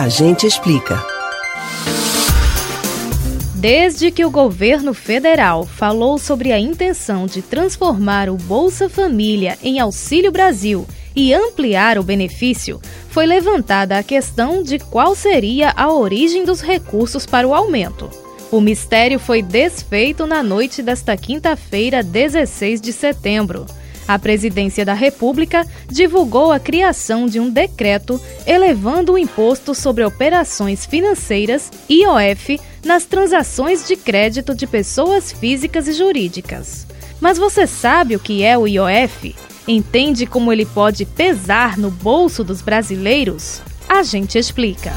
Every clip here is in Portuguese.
A gente explica. Desde que o governo federal falou sobre a intenção de transformar o Bolsa Família em Auxílio Brasil e ampliar o benefício, foi levantada a questão de qual seria a origem dos recursos para o aumento. O mistério foi desfeito na noite desta quinta-feira, 16 de setembro. A Presidência da República divulgou a criação de um decreto elevando o imposto sobre operações financeiras, IOF, nas transações de crédito de pessoas físicas e jurídicas. Mas você sabe o que é o IOF? Entende como ele pode pesar no bolso dos brasileiros? A gente explica.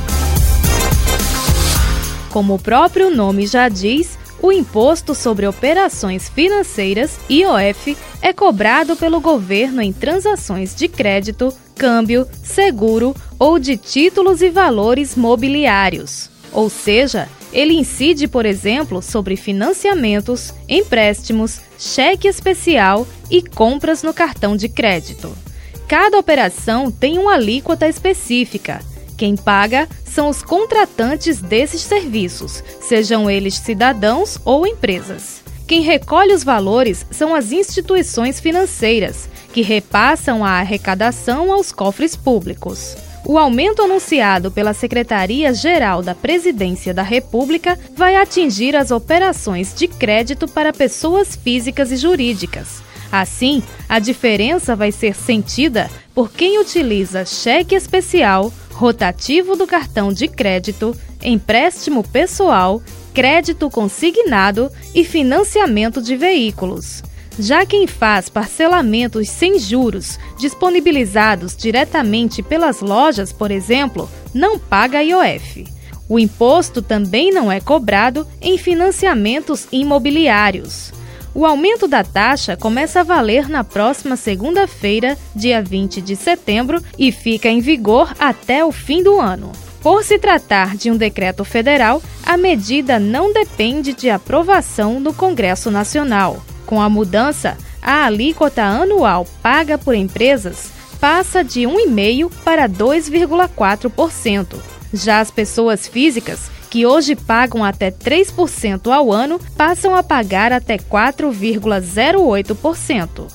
Como o próprio nome já diz, o Imposto sobre Operações Financeiras, IOF, é cobrado pelo governo em transações de crédito, câmbio, seguro ou de títulos e valores mobiliários. Ou seja, ele incide, por exemplo, sobre financiamentos, empréstimos, cheque especial e compras no cartão de crédito. Cada operação tem uma alíquota específica quem paga são os contratantes desses serviços, sejam eles cidadãos ou empresas. Quem recolhe os valores são as instituições financeiras, que repassam a arrecadação aos cofres públicos. O aumento anunciado pela Secretaria-Geral da Presidência da República vai atingir as operações de crédito para pessoas físicas e jurídicas. Assim, a diferença vai ser sentida por quem utiliza cheque especial, rotativo do cartão de crédito, empréstimo pessoal, crédito consignado e financiamento de veículos. Já quem faz parcelamentos sem juros, disponibilizados diretamente pelas lojas, por exemplo, não paga IOF. O imposto também não é cobrado em financiamentos imobiliários. O aumento da taxa começa a valer na próxima segunda-feira, dia 20 de setembro, e fica em vigor até o fim do ano. Por se tratar de um decreto federal, a medida não depende de aprovação no Congresso Nacional. Com a mudança, a alíquota anual paga por empresas passa de 1,5% para 2,4%. Já as pessoas físicas que hoje pagam até 3% ao ano, passam a pagar até 4,08%.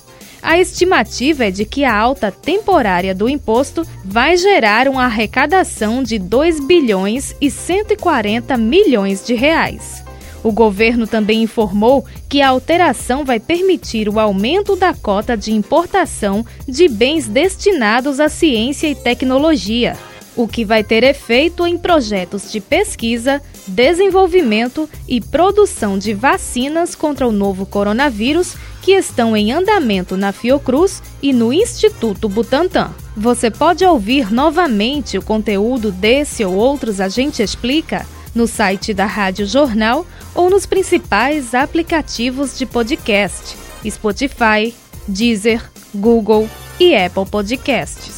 A estimativa é de que a alta temporária do imposto vai gerar uma arrecadação de 2 bilhões e 140 milhões de reais. O governo também informou que a alteração vai permitir o aumento da cota de importação de bens destinados à ciência e tecnologia, o que vai ter efeito em projetos de pesquisa, desenvolvimento e produção de vacinas contra o novo coronavírus que estão em andamento na Fiocruz e no Instituto Butantan. Você pode ouvir novamente o conteúdo desse ou outros A Gente Explica no site da Rádio Jornal ou nos principais aplicativos de podcast: Spotify, Deezer, Google e Apple Podcasts.